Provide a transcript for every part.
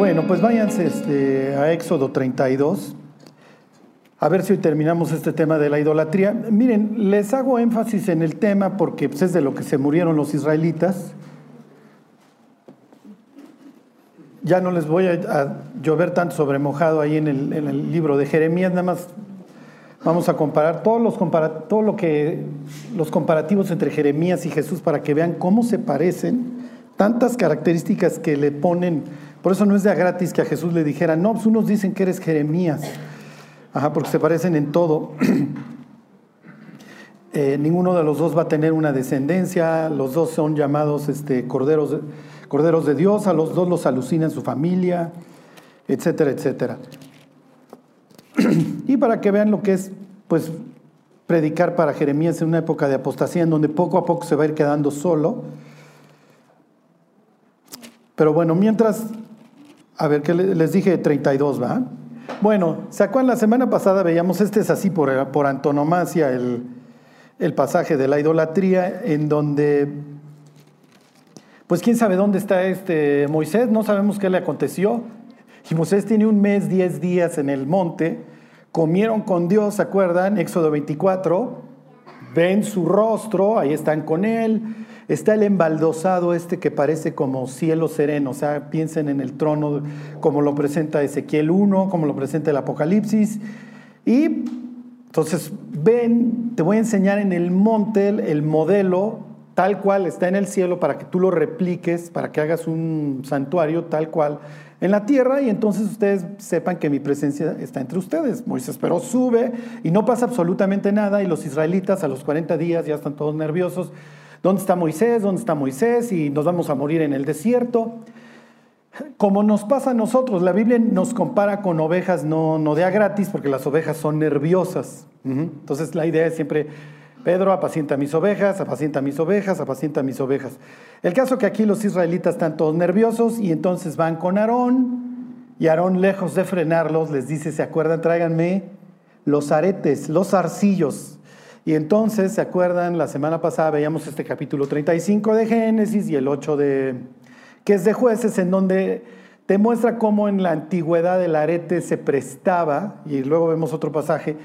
Bueno, pues váyanse este, a Éxodo 32. A ver si hoy terminamos este tema de la idolatría. Miren, les hago énfasis en el tema porque pues, es de lo que se murieron los israelitas. Ya no les voy a, llover tanto sobre mojado ahí en el, libro de Jeremías, nada más vamos a comparar todos los todo lo que los comparativos entre Jeremías y Jesús para que vean cómo se parecen, tantas características que le ponen. Por eso no es de a gratis que a Jesús le dijera, no, pues unos dicen que eres Jeremías. Ajá, porque se parecen en todo. Eh, ninguno de los dos va a tener una descendencia, los dos son llamados este, corderos, corderos de Dios, a los dos los alucina en su familia, etcétera, etcétera. y para que vean lo que es, pues, predicar para Jeremías en una época de apostasía en donde poco a poco se va a ir quedando solo. Pero bueno, mientras, a ver, ¿qué les dije? 32, ¿va? Bueno, ¿se acuerdan? La semana pasada veíamos, este es así por, por antonomasia, el, el pasaje de la idolatría, en donde, pues quién sabe dónde está este Moisés, no sabemos qué le aconteció. Y Moisés tiene un mes, diez días en el monte, comieron con Dios, ¿se acuerdan? Éxodo 24, ven su rostro, ahí están con él, Está el embaldosado este que parece como cielo sereno, o sea, piensen en el trono como lo presenta Ezequiel 1, como lo presenta el Apocalipsis. Y entonces, ven, te voy a enseñar en el monte el modelo tal cual está en el cielo para que tú lo repliques, para que hagas un santuario tal cual en la tierra y entonces ustedes sepan que mi presencia está entre ustedes. Moisés pero sube y no pasa absolutamente nada y los israelitas a los 40 días ya están todos nerviosos ¿Dónde está Moisés? ¿Dónde está Moisés? Y nos vamos a morir en el desierto. Como nos pasa a nosotros, la Biblia nos compara con ovejas no, no de a gratis, porque las ovejas son nerviosas. Entonces la idea es siempre, Pedro, apacienta mis ovejas, apacienta mis ovejas, apacienta mis ovejas. El caso que aquí los israelitas están todos nerviosos y entonces van con Aarón y Aarón, lejos de frenarlos, les dice, ¿se acuerdan? Tráiganme los aretes, los arcillos. Y entonces, ¿se acuerdan? La semana pasada veíamos este capítulo 35 de Génesis y el 8 de, que es de jueces, en donde te muestra cómo en la antigüedad el arete se prestaba, y luego vemos otro pasaje,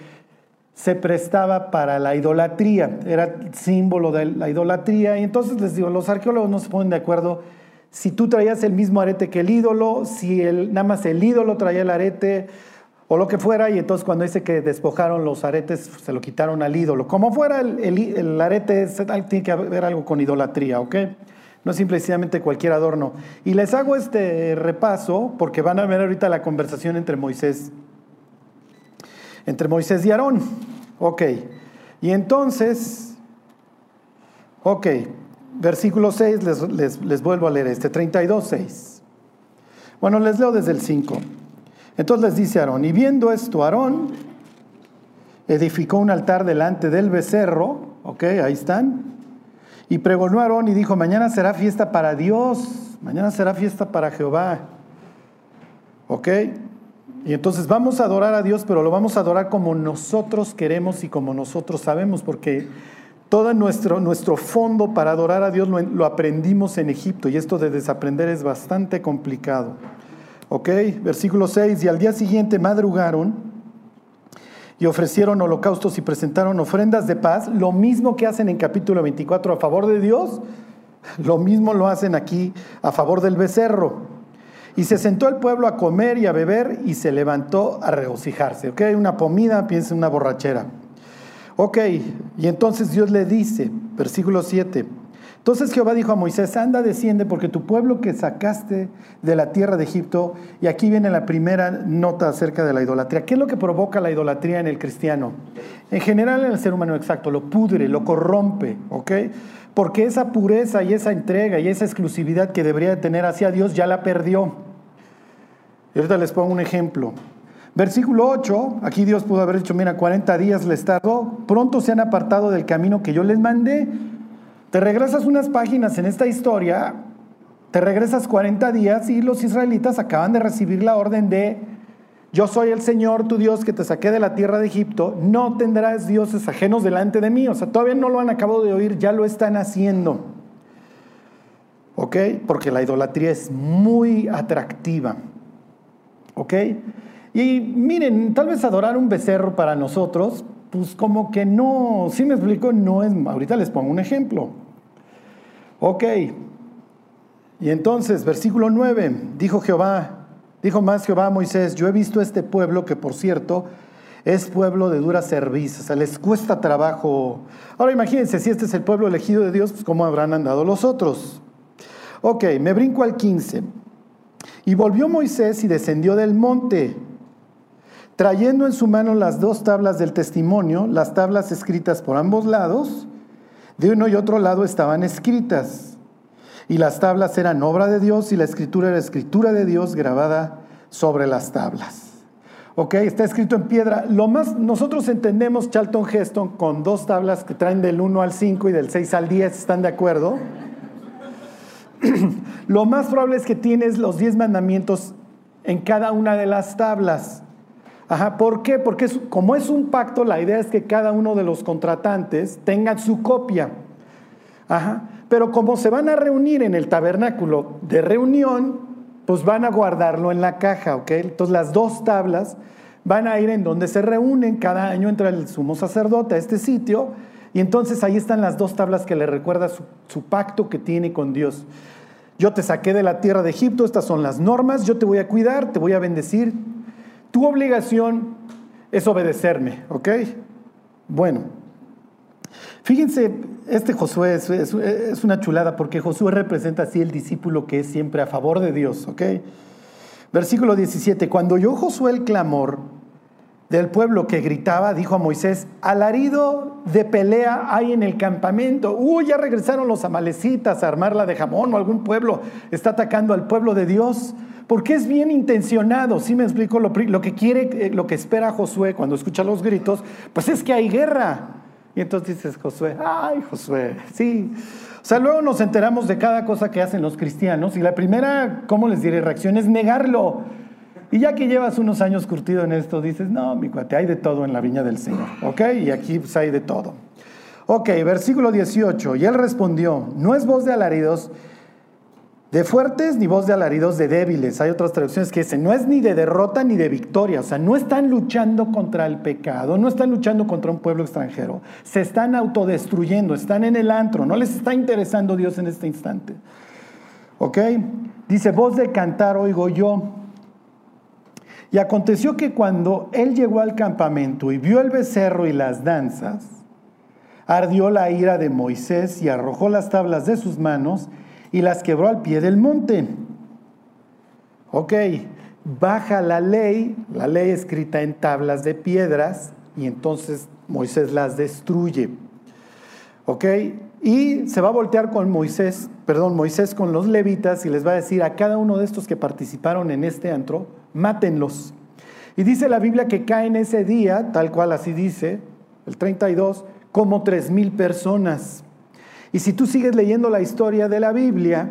se prestaba para la idolatría, era símbolo de la idolatría. Y entonces les digo, los arqueólogos no se ponen de acuerdo si tú traías el mismo arete que el ídolo, si el, nada más el ídolo traía el arete o lo que fuera, y entonces cuando dice que despojaron los aretes, se lo quitaron al ídolo. Como fuera, el, arete tiene que haber algo con idolatría, ¿ok? No es simplemente cualquier adorno. Y les hago este repaso porque van a ver ahorita la conversación entre Moisés, entre Moisés y Aarón. Ok. Y entonces, ok, versículo 6, les, les, les vuelvo a leer este, 32, 6. Bueno, les leo desde el 5. Entonces les dice Aarón, y viendo esto, Aarón edificó un altar delante del becerro, ok, ahí están, y pregonó a Aarón y dijo, mañana será fiesta para Dios, mañana será fiesta para Jehová, ok, y entonces vamos a adorar a Dios, pero lo vamos a adorar como nosotros queremos y como nosotros sabemos, porque todo nuestro, nuestro fondo para adorar a Dios lo aprendimos en Egipto, y esto de desaprender es bastante complicado. Ok, versículo 6, y al día siguiente madrugaron y ofrecieron holocaustos y presentaron ofrendas de paz, lo mismo que hacen en capítulo 24 a favor de Dios, lo mismo lo hacen aquí a favor del becerro. Y se sentó el pueblo a comer y a beber y se levantó a regocijarse. Ok, una comida, piensa una borrachera. Ok, y entonces Dios le dice, versículo 7, entonces Jehová dijo a Moisés, anda, desciende, porque tu pueblo que sacaste de la tierra de Egipto, y aquí viene la primera nota acerca de la idolatría. ¿Qué es lo que provoca la idolatría en el cristiano? En general en el ser humano, exacto, lo pudre, lo corrompe, ¿ok? Porque esa pureza y esa entrega y esa exclusividad que debería tener hacia Dios ya la perdió. Y ahorita les pongo un ejemplo. Versículo 8, aquí Dios pudo haber dicho, mira, 40 días les tardó, pronto se han apartado del camino que yo les mandé te regresas unas páginas en esta historia, te regresas 40 días y los israelitas acaban de recibir la orden de, yo soy el Señor tu Dios que te saqué de la tierra de Egipto, no tendrás dioses ajenos delante de mí. O sea, todavía no lo han acabado de oír, ya lo están haciendo. ¿Ok? Porque la idolatría es muy atractiva. ¿Ok? Y miren, tal vez adorar un becerro para nosotros, pues como que no, si me explico, no es, ahorita les pongo un ejemplo. Ok, y entonces, versículo 9, dijo Jehová, dijo más Jehová a Moisés, yo he visto este pueblo que por cierto es pueblo de dura servicio, o sea, les cuesta trabajo. Ahora imagínense, si este es el pueblo elegido de Dios, pues cómo habrán andado los otros. Ok, me brinco al 15. Y volvió Moisés y descendió del monte trayendo en su mano las dos tablas del testimonio, las tablas escritas por ambos lados, de uno y otro lado estaban escritas. Y las tablas eran obra de Dios y la escritura era escritura de Dios grabada sobre las tablas. Ok, está escrito en piedra. Lo más, nosotros entendemos Charlton Heston con dos tablas que traen del 1 al 5 y del 6 al 10, ¿están de acuerdo? Lo más probable es que tienes los 10 mandamientos en cada una de las tablas. Ajá, ¿por qué? Porque como es un pacto, la idea es que cada uno de los contratantes tenga su copia. Ajá, pero como se van a reunir en el tabernáculo de reunión, pues van a guardarlo en la caja, ¿ok? Entonces las dos tablas van a ir en donde se reúnen, cada año entra el sumo sacerdote a este sitio, y entonces ahí están las dos tablas que le recuerda su, su pacto que tiene con Dios. Yo te saqué de la tierra de Egipto, estas son las normas, yo te voy a cuidar, te voy a bendecir, tu obligación es obedecerme, ¿ok? Bueno, fíjense, este Josué es, una chulada porque Josué representa así el discípulo que es siempre a favor de Dios, ¿ok? Versículo 17, cuando oyó Josué el clamor del pueblo que gritaba, dijo a Moisés, alarido de pelea hay en el campamento. Uy, ya regresaron los amalecitas a armarla de jamón o algún pueblo está atacando al pueblo de Dios. Porque es bien intencionado, si me explico? Lo, que quiere, eh, lo que espera Josué cuando escucha los gritos, pues es que hay guerra. Y entonces dices, Josué, ay Josué, sí. O sea, luego nos enteramos de cada cosa que hacen los cristianos y la primera, ¿cómo les diré? Reacción es negarlo. Y ya que llevas unos años curtido en esto, dices, no, mi cuate, hay de todo en la viña del Señor, ¿ok? Y aquí pues, hay de todo. Ok, versículo 18, y él respondió, no es voz de alaridos, de fuertes ni voz de alaridos de débiles. Hay otras traducciones que dicen, no es ni de derrota ni de victoria. O sea, no están luchando contra el pecado, no están luchando contra un pueblo extranjero. Se están autodestruyendo, están en el antro. No les está interesando Dios en este instante. ¿Ok? Dice, voz de cantar oigo yo. Y aconteció que cuando él llegó al campamento y vio el becerro y las danzas, ardió la ira de Moisés y arrojó las tablas de sus manos y las quebró al pie del monte. Ok, baja la ley, la ley escrita en tablas de piedras, y entonces Moisés las destruye. ¿Ok? Y se va a voltear con Moisés, perdón, Moisés con los levitas y les va a decir a cada uno de estos que participaron en este antro, mátenlos. Y dice la Biblia que caen ese día, tal cual así dice, el 32, como tres mil personas. Y si tú sigues leyendo la historia de la Biblia,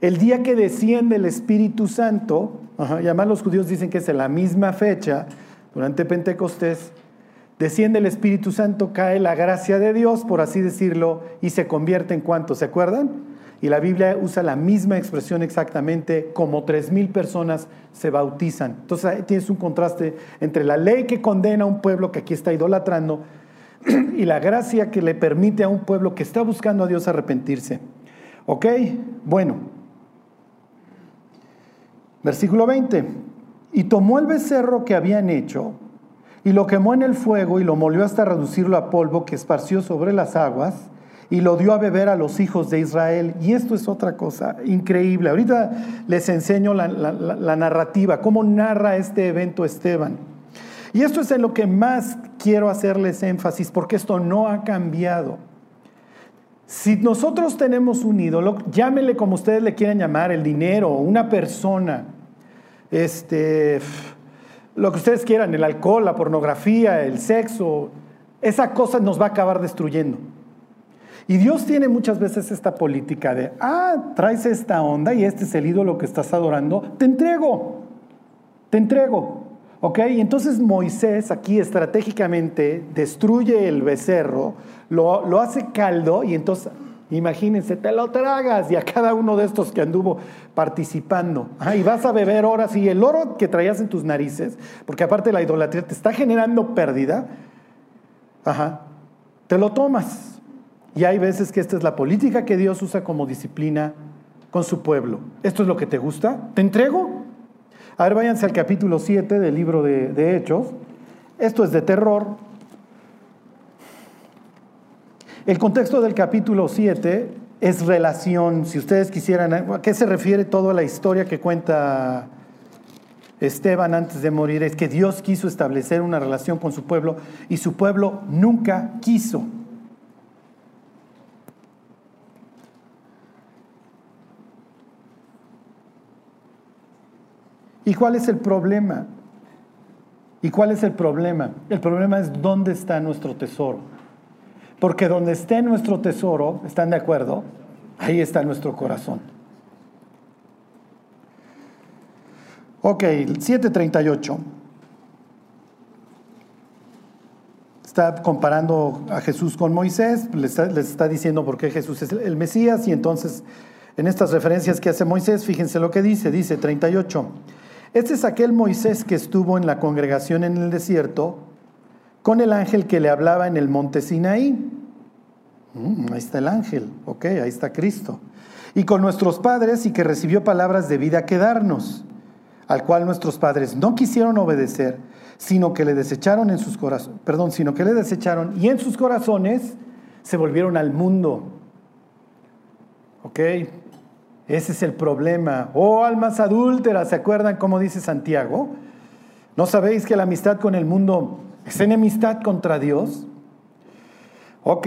el día que desciende el Espíritu Santo, y además los judíos dicen que es en la misma fecha, durante Pentecostés, desciende el Espíritu Santo, cae la gracia de Dios, por así decirlo, y se convierte en cuánto, ¿se acuerdan? Y la Biblia usa la misma expresión exactamente, como tres mil personas se bautizan. Entonces tienes un contraste entre la ley que condena a un pueblo que aquí está idolatrando y la gracia que le permite a un pueblo que está buscando a Dios arrepentirse. ¿Ok? Bueno. Versículo 20. Y tomó el becerro que habían hecho y lo quemó en el fuego y lo molió hasta reducirlo a polvo que esparció sobre las aguas y lo dio a beber a los hijos de Israel. Y esto es otra cosa increíble. Ahorita les enseño la, narrativa, cómo narra este evento Esteban. Y esto es en lo que más quiero hacerles énfasis, porque esto no ha cambiado. Si nosotros tenemos un ídolo, llámenle como ustedes le quieran llamar, el dinero, una persona, este, lo que ustedes quieran, el alcohol, la pornografía, el sexo, esa cosa nos va a acabar destruyendo. Y Dios tiene muchas veces esta política de, ah, traes esta onda y este es el ídolo que estás adorando, te entrego, te entrego. ¿Ok? Y entonces Moisés aquí estratégicamente destruye el becerro, lo, hace caldo y entonces Imagínense, te lo tragas y a cada uno de estos que anduvo participando. y vas a beber ahora sí el oro que traías en tus narices, porque aparte la idolatría te está generando pérdida. Ajá, te lo tomas. Y hay veces que esta es la política que Dios usa como disciplina con su pueblo. ¿Esto es lo que te gusta? ¿Te entrego? A ver, váyanse al capítulo 7 del libro de, Hechos. Esto es de terror. El contexto del capítulo 7 es relación, si ustedes quisieran, ¿a qué se refiere toda la historia que cuenta Esteban antes de morir? Es que Dios quiso establecer una relación con su pueblo y su pueblo nunca quiso. ¿Y cuál es el problema? ¿Y cuál es el problema? El problema es dónde está nuestro tesoro. Porque donde esté nuestro tesoro, ¿están de acuerdo? Ahí está nuestro corazón. Ok, 738. Está comparando a Jesús con Moisés, les está, diciendo por qué Jesús es el Mesías y entonces en estas referencias que hace Moisés, fíjense lo que dice, dice 38. Este es aquel Moisés que estuvo en la congregación en el desierto con el ángel que le hablaba en el monte Sinaí. Mm, ahí está el ángel, ok, ahí está Cristo. Y con nuestros padres y que recibió palabras de vida que darnos, al cual nuestros padres no quisieron obedecer, sino que le desecharon en sus corazones, perdón, sino que le desecharon y en sus corazones se volvieron al mundo. ¿Ok? Ese es el problema. Oh, almas adúlteras, ¿se acuerdan cómo dice Santiago? ¿No sabéis que la amistad con el mundo ¿Es enemistad contra Dios? Ok,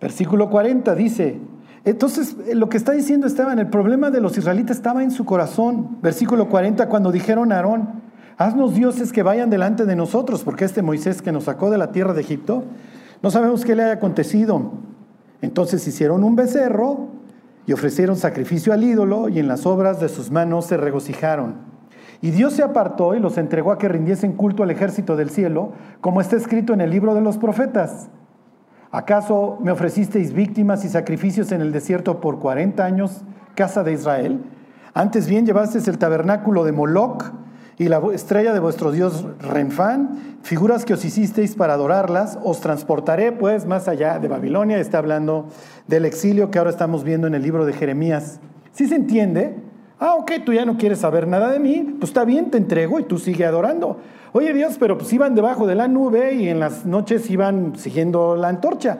versículo 40 dice, entonces lo que está diciendo Esteban, el problema de los israelitas estaba en su corazón. Versículo 40, cuando dijeron a Aarón, haznos dioses que vayan delante de nosotros, porque este Moisés que nos sacó de la tierra de Egipto, no sabemos qué le haya acontecido. Entonces hicieron un becerro y ofrecieron sacrificio al ídolo y en las obras de sus manos se regocijaron. Y Dios se apartó y los entregó a que rindiesen culto al ejército del cielo, como está escrito en el libro de los profetas. ¿Acaso me ofrecisteis víctimas y sacrificios en el desierto por 40 años, casa de Israel? Antes bien llevasteis el tabernáculo de Moloc y la estrella de vuestro dios Renfán, figuras que os hicisteis para adorarlas, os transportaré pues más allá de Babilonia. Está hablando del exilio que ahora estamos viendo en el libro de Jeremías. ¿Sí se entiende? Ah, ok, tú ya no quieres saber nada de mí, pues está bien, te entrego y tú sigue adorando. Oye Dios, pero pues iban debajo de la nube y en las noches iban siguiendo la antorcha.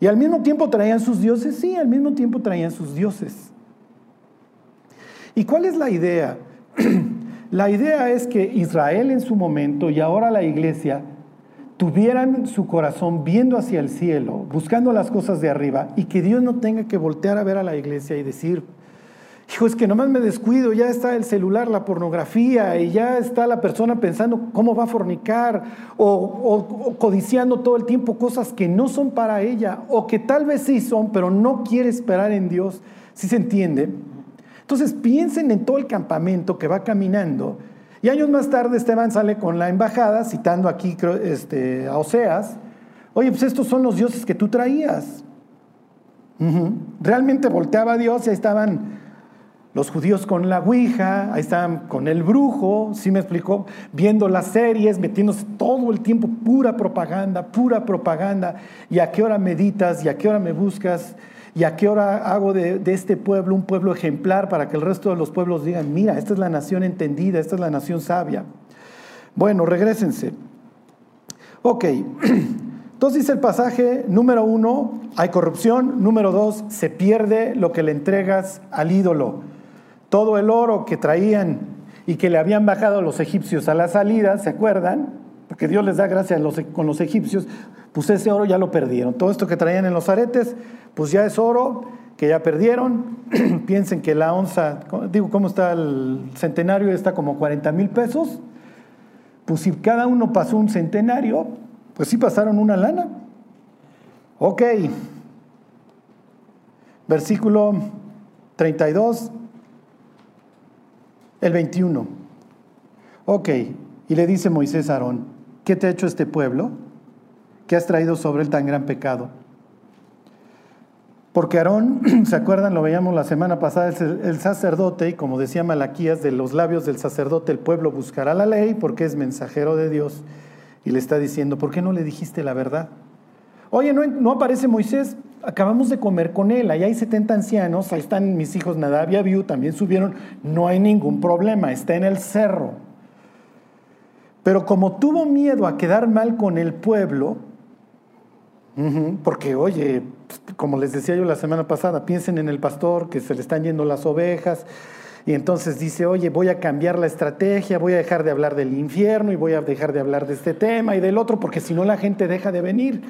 Y al mismo tiempo traían sus dioses, sí, al mismo tiempo traían sus dioses. ¿Y cuál es la idea? la idea es que Israel en su momento y ahora la iglesia tuvieran su corazón viendo hacia el cielo, buscando las cosas de arriba y que Dios no tenga que voltear a ver a la iglesia y decir, Hijo, es que nomás me descuido, ya está el celular, la pornografía, y ya está la persona pensando cómo va a fornicar, o, codiciando todo el tiempo cosas que no son para ella, o que tal vez sí son, pero no quiere esperar en Dios. ¿Sí se entiende? Entonces piensen en todo el campamento que va caminando. Y años más tarde Esteban sale con la embajada, citando aquí este, a Oseas, oye, pues estos son los dioses que tú traías. Realmente volteaba a Dios y ahí estaban los judíos con la Ouija, ahí estaban con el brujo, ¿sí me explicó? Viendo las series, metiéndose todo el tiempo pura propaganda, pura propaganda. ¿Y a qué hora meditas? ¿Y a qué hora me buscas? ¿Y a qué hora hago de, este pueblo un pueblo ejemplar para que el resto de los pueblos digan, mira, esta es la nación entendida, esta es la nación sabia? Bueno, regresense. Ok, entonces dice el pasaje, número uno, hay corrupción, número dos, se pierde lo que le entregas al ídolo todo el oro que traían y que le habían bajado los egipcios a la salida, ¿se acuerdan? Porque Dios les da gracia con los egipcios, pues ese oro ya lo perdieron. Todo esto que traían en los aretes, pues ya es oro que ya perdieron. Piensen que la onza, digo, ¿cómo está el centenario? Está como 40 mil pesos. Pues si cada uno pasó un centenario, pues sí pasaron una lana. Ok. Versículo 32 el 21. Ok, y le dice Moisés a Aarón, ¿qué te ha hecho este pueblo? ¿Qué has traído sobre él tan gran pecado? Porque Aarón, ¿se acuerdan? Lo veíamos la semana pasada, el, sacerdote, y como decía Malaquías, de los labios del sacerdote el pueblo buscará la ley porque es mensajero de Dios. Y le está diciendo, ¿por qué no le dijiste la verdad? Oye, no, no aparece Moisés, acabamos de comer con él, ahí hay 70 ancianos, ahí están mis hijos Nadab y Abiú, también subieron, no hay ningún problema, está en el cerro. Pero como tuvo miedo a quedar mal con el pueblo, porque oye, como les decía yo la semana pasada, piensen en el pastor que se le están yendo las ovejas, y entonces dice, oye, voy a cambiar la estrategia, voy a dejar de hablar del infierno y voy a dejar de hablar de este tema y del otro, porque si no la gente deja de venir.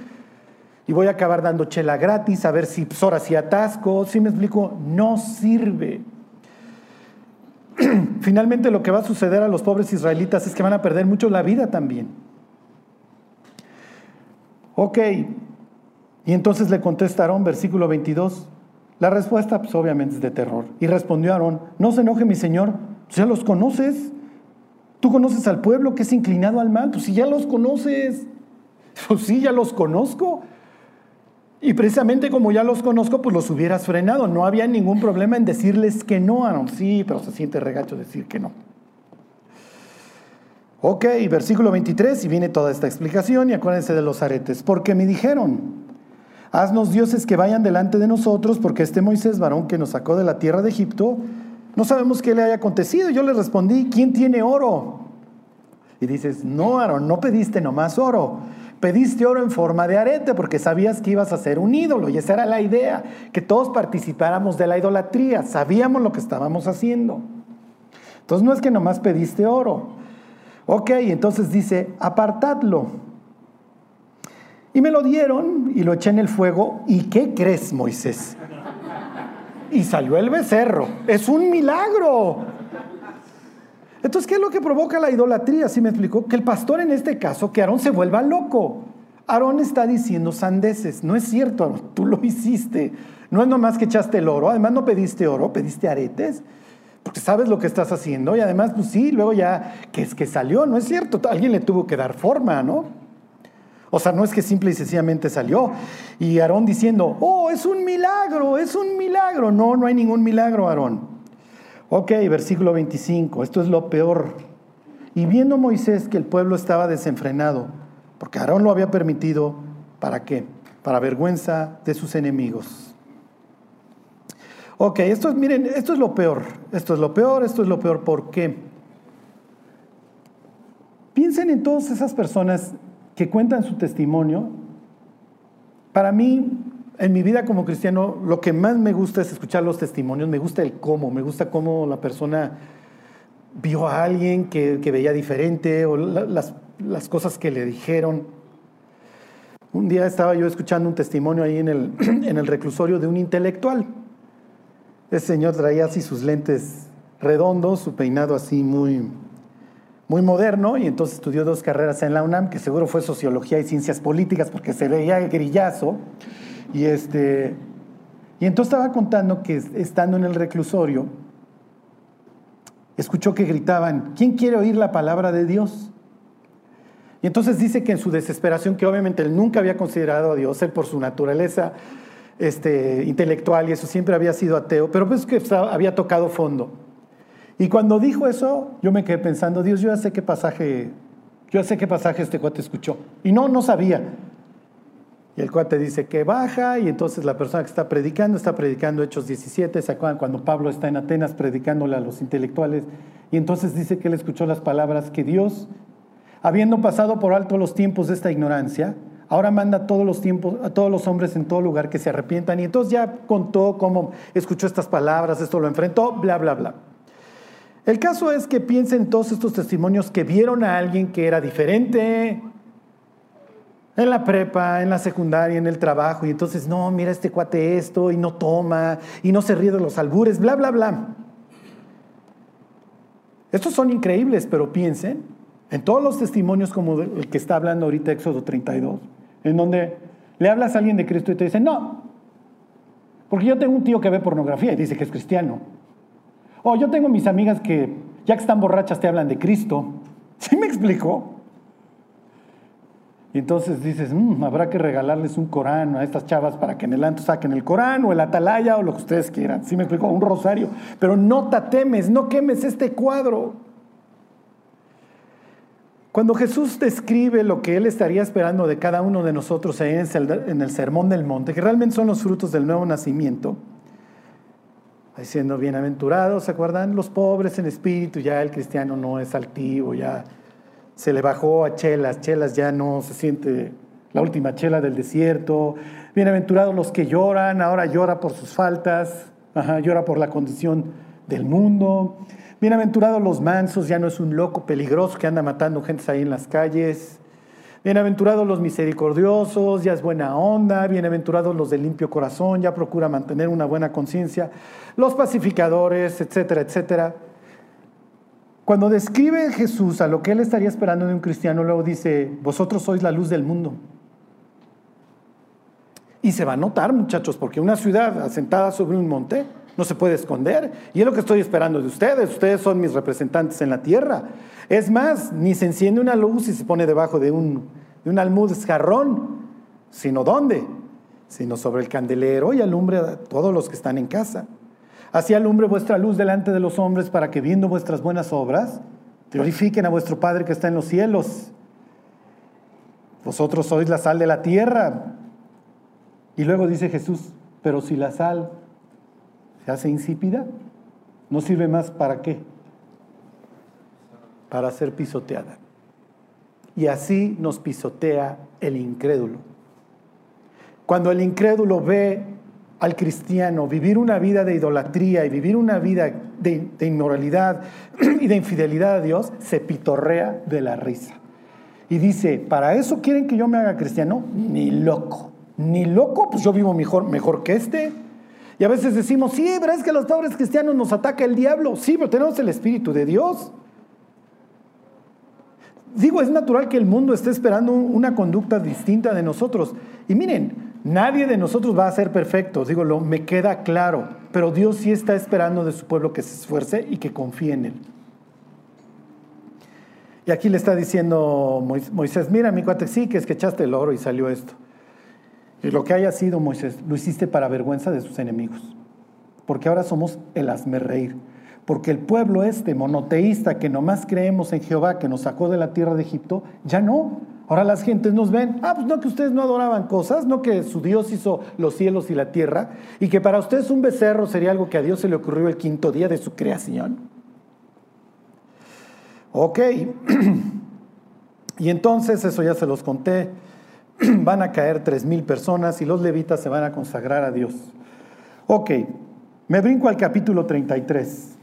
Y voy a acabar dando chela gratis, a ver si pues, ahora sí atasco. Si me explico, no sirve. Finalmente lo que va a suceder a los pobres israelitas es que van a perder mucho la vida también. Ok, y entonces le contesta Aarón, versículo 22. La respuesta, pues obviamente es de terror. Y respondió Aarón, no se enoje mi señor, ya los conoces. Tú conoces al pueblo que es inclinado al mal, pues si ya los conoces, pues sí, ya los conozco. Y precisamente como ya los conozco, pues los hubieras frenado. No había ningún problema en decirles que no, Aaron. Sí, pero se siente regacho decir que no. Ok, versículo 23, y viene toda esta explicación, y acuérdense de los aretes. Porque me dijeron, haznos dioses que vayan delante de nosotros, porque este Moisés, varón que nos sacó de la tierra de Egipto, no sabemos qué le haya acontecido. Yo le respondí, ¿quién tiene oro? Y dices, no, Aaron, no pediste nomás oro Pediste oro en forma de arete porque sabías que ibas a ser un ídolo y esa era la idea, que todos participáramos de la idolatría, sabíamos lo que estábamos haciendo. Entonces no es que nomás pediste oro. Ok, entonces dice, apartadlo. Y me lo dieron y lo eché en el fuego. ¿Y qué crees, Moisés? Y salió el becerro. Es un milagro. Entonces, ¿qué es lo que provoca la idolatría? ¿Sí me explicó? Que el pastor en este caso, que Aarón se vuelva loco. Aarón está diciendo sandeces. No es cierto, Aarón, tú lo hiciste. No es nomás que echaste el oro, además no pediste oro, pediste aretes, porque sabes lo que estás haciendo y además, pues sí, luego ya, que es que salió, no es cierto, alguien le tuvo que dar forma, ¿no? O sea, no es que simple y sencillamente salió. Y Aarón diciendo, oh, es un milagro, es un milagro. No, no hay ningún milagro, Aarón. Ok, versículo 25, esto es lo peor. Y viendo Moisés que el pueblo estaba desenfrenado, porque Aarón lo había permitido, ¿para qué? Para vergüenza de sus enemigos. Ok, esto es, miren, esto es lo peor, esto es lo peor, esto es lo peor, ¿por qué? Piensen en todas esas personas que cuentan su testimonio. Para mí, en mi vida como cristiano, lo que más me gusta es escuchar los testimonios, me gusta el cómo, me gusta cómo la persona vio a alguien que, veía diferente o las, las, cosas que le dijeron. Un día estaba yo escuchando un testimonio ahí en el, en el reclusorio de un intelectual. Ese señor traía así sus lentes redondos, su peinado así muy, muy moderno, y entonces estudió dos carreras en la UNAM, que seguro fue sociología y ciencias políticas, porque se veía grillazo. Y, este, y entonces estaba contando que estando en el reclusorio, escuchó que gritaban, ¿quién quiere oír la palabra de Dios? Y entonces dice que en su desesperación, que obviamente él nunca había considerado a Dios, él por su naturaleza este, intelectual y eso siempre había sido ateo, pero pues que había tocado fondo. Y cuando dijo eso, yo me quedé pensando, Dios, yo ya sé qué pasaje, yo sé qué pasaje este cuate escuchó. Y no, no sabía. Y el cuate dice que baja y entonces la persona que está predicando está predicando Hechos 17, ¿se acuerdan cuando Pablo está en Atenas predicándole a los intelectuales? Y entonces dice que él escuchó las palabras que Dios, habiendo pasado por alto los tiempos de esta ignorancia, ahora manda a todos los tiempos, a todos los hombres en todo lugar que se arrepientan. Y entonces ya contó cómo escuchó estas palabras, esto lo enfrentó, bla, bla, bla. El caso es que piensen todos estos testimonios que vieron a alguien que era diferente, en la prepa, en la secundaria, en el trabajo, y entonces, no, mira este cuate esto, y no toma, y no se ríe de los albures, bla, bla, bla. Estos son increíbles, pero piensen en todos los testimonios como el que está hablando ahorita Éxodo 32, en donde le hablas a alguien de Cristo y te dicen, no, porque yo tengo un tío que ve pornografía y dice que es cristiano. O yo tengo mis amigas que ya que están borrachas te hablan de Cristo. ¿Sí me explico? Y entonces dices, mm, habrá que regalarles un Corán a estas chavas para que en el antro saquen el Corán o el atalaya o lo que ustedes quieran. ¿Sí me explico? Un rosario. Pero no tatemes, no quemes este cuadro. Cuando Jesús describe lo que Él estaría esperando de cada uno de nosotros en el Sermón del Monte, que realmente son los frutos del nuevo nacimiento, diciendo, bienaventurados, ¿se acuerdan? Los pobres en espíritu, ya el cristiano no es altivo, ya se le bajó a chelas, chelas ya no se siente la última chela del desierto. Bienaventurados los que lloran, ahora llora por sus faltas, llora por la condición del mundo. Bienaventurados los mansos, ya no es un loco peligroso que anda matando gente ahí en las calles. Bienaventurados los misericordiosos, ya es buena onda. Bienaventurados los de limpio corazón, ya procura mantener una buena conciencia. Los pacificadores, etcétera, etcétera. Cuando describe Jesús a lo que él estaría esperando de un cristiano, luego dice, vosotros sois la luz del mundo. Y se va a notar, muchachos, porque una ciudad asentada sobre un monte no se puede esconder. Y es lo que estoy esperando de ustedes. Ustedes son mis representantes en la tierra. Es más, ni se enciende una luz y se pone debajo de un, de un almud escarrón, sino dónde? Sino sobre el candelero y alumbre a todos los que están en casa. Así alumbre vuestra luz delante de los hombres para que viendo vuestras buenas obras, glorifiquen a vuestro Padre que está en los cielos. Vosotros sois la sal de la tierra. Y luego dice Jesús, pero si la sal se hace insípida, ¿no sirve más para qué? Para ser pisoteada. Y así nos pisotea el incrédulo. Cuando el incrédulo ve al cristiano vivir una vida de idolatría y vivir una vida de, inmoralidad y de infidelidad a Dios, se pitorrea de la risa. Y dice, ¿para eso quieren que yo me haga cristiano? Ni loco, ni loco, pues yo vivo mejor, mejor que este. Y a veces decimos, sí, pero es que los pobres cristianos nos ataca el diablo. Sí, pero tenemos el Espíritu de Dios. Digo, es natural que el mundo esté esperando una conducta distinta de nosotros. Y miren, Nadie de nosotros va a ser perfecto, digo, lo, me queda claro, pero Dios sí está esperando de su pueblo que se esfuerce y que confíe en Él. Y aquí le está diciendo Moisés, mira mi cuate, sí, que es que echaste el oro y salió esto. Lo que haya sido, Moisés, lo hiciste para vergüenza de sus enemigos, porque ahora somos el hazme reír. Porque el pueblo este monoteísta que nomás creemos en Jehová que nos sacó de la tierra de Egipto, ya no, Ahora las gentes nos ven, ah, pues no que ustedes no adoraban cosas, no que su Dios hizo los cielos y la tierra, y que para ustedes un becerro sería algo que a Dios se le ocurrió el quinto día de su creación. Ok, y entonces, eso ya se los conté, van a caer tres mil personas y los levitas se van a consagrar a Dios. Ok, me brinco al capítulo 33.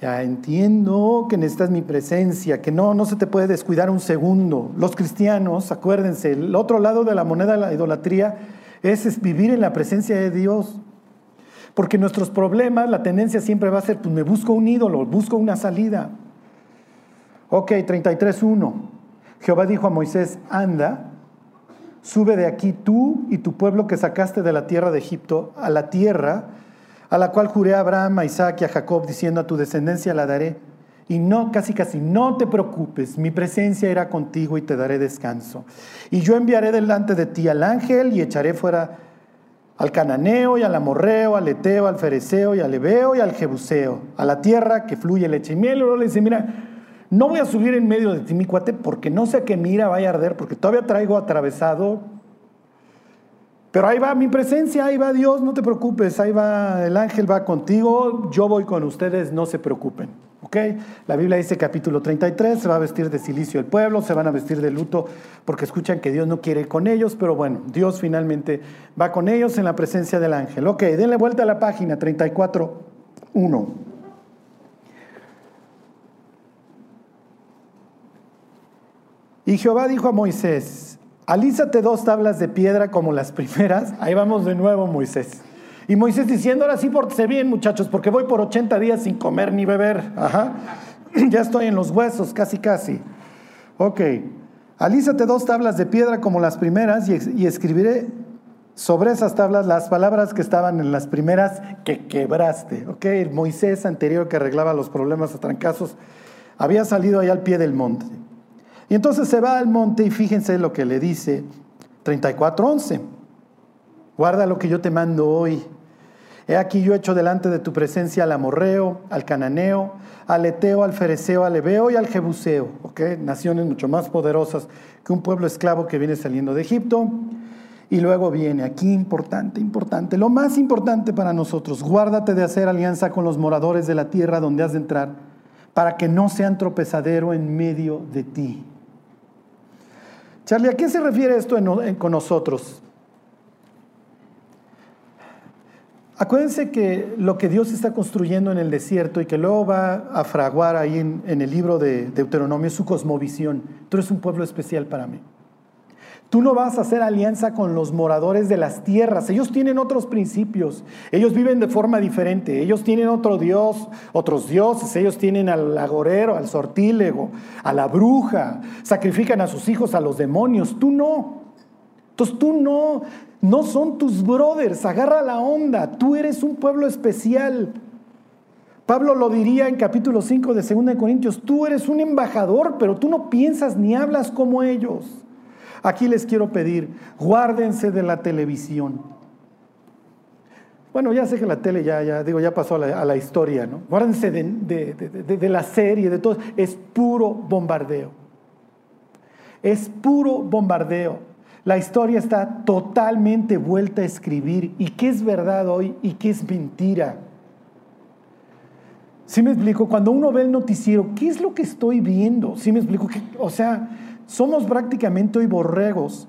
Ya entiendo que necesitas mi presencia, que no, no se te puede descuidar un segundo. Los cristianos, acuérdense, el otro lado de la moneda de la idolatría es, vivir en la presencia de Dios. Porque nuestros problemas, la tendencia siempre va a ser, pues me busco un ídolo, busco una salida. Ok, 33.1. Jehová dijo a Moisés, anda, sube de aquí tú y tu pueblo que sacaste de la tierra de Egipto a la tierra a la cual juré a Abraham, a Isaac y a Jacob, diciendo a tu descendencia la daré. Y no, casi casi, no te preocupes, mi presencia irá contigo y te daré descanso. Y yo enviaré delante de ti al ángel y echaré fuera al cananeo y al amorreo, al eteo, al fereceo y al ebeo y al jebuseo, a la tierra que fluye leche y miel. Y luego le dice, mira, no voy a subir en medio de ti, mi porque no sé qué mira vaya a arder, porque todavía traigo atravesado pero ahí va mi presencia, ahí va Dios, no te preocupes, ahí va el ángel, va contigo, yo voy con ustedes, no se preocupen. La Biblia dice capítulo 33, se va a vestir de silicio el pueblo, se van a vestir de luto porque escuchan que Dios no quiere ir con ellos, pero bueno, Dios finalmente va con ellos en la presencia del ángel. Ok, denle vuelta a la página 34, Y Jehová dijo a Moisés, alízate dos tablas de piedra como las primeras. Ahí vamos de nuevo, Moisés. Y Moisés diciendo, ahora sí pórtese bien, muchachos, porque voy por 80 días sin comer ni beber. Ajá. Ya estoy en los huesos, casi, casi. Ok. Alízate dos tablas de piedra como las primeras y, escribiré sobre esas tablas las palabras que estaban en las primeras que quebraste. Ok. El Moisés anterior que arreglaba los problemas a trancazos Había salido ahí al pie del monte. Y entonces se va al monte y fíjense lo que le dice 34.11. Guarda lo que yo te mando hoy. He aquí yo hecho delante de tu presencia al amorreo, al cananeo, al eteo, al fereceo, al ebeo y al jebuseo. Naciones mucho más poderosas que un pueblo esclavo que viene saliendo de Egipto. Y luego viene aquí importante, importante, lo más importante para nosotros, guárdate de hacer alianza con los moradores de la tierra donde has de entrar, para que no sean tropezadero en medio de ti. Charlie, ¿a qué se refiere esto con nosotros? Acuérdense que lo que Dios está construyendo en el desierto y que luego va a fraguar ahí en, en el libro de Deuteronomio es su cosmovisión. Tú eres un pueblo especial para mí. Tú no vas a hacer alianza con los moradores de las tierras. Ellos tienen otros principios. Ellos viven de forma diferente. Ellos tienen otro Dios, otros dioses. Ellos tienen al agorero, al sortílego, a la bruja. Sacrifican a sus hijos a los demonios. Tú no. Entonces tú no. No son tus brothers. Agarra la onda. Tú eres un pueblo especial. Pablo lo diría en capítulo 5 de 2 de Corintios. Tú eres un embajador, pero tú no piensas ni hablas como ellos. Aquí les quiero pedir, guárdense de la televisión. Bueno, ya sé que la tele ya, ya digo, ya pasó a la, historia, ¿no? Guárdense de, de la serie, de todo. Es puro bombardeo. Es puro bombardeo. La historia está totalmente vuelta a escribir. ¿Y qué es verdad hoy y qué es mentira? ¿Sí me explico? Cuando uno ve el noticiero, ¿qué es lo que estoy viendo? ¿Sí me explico? O sea, somos prácticamente hoy borregos.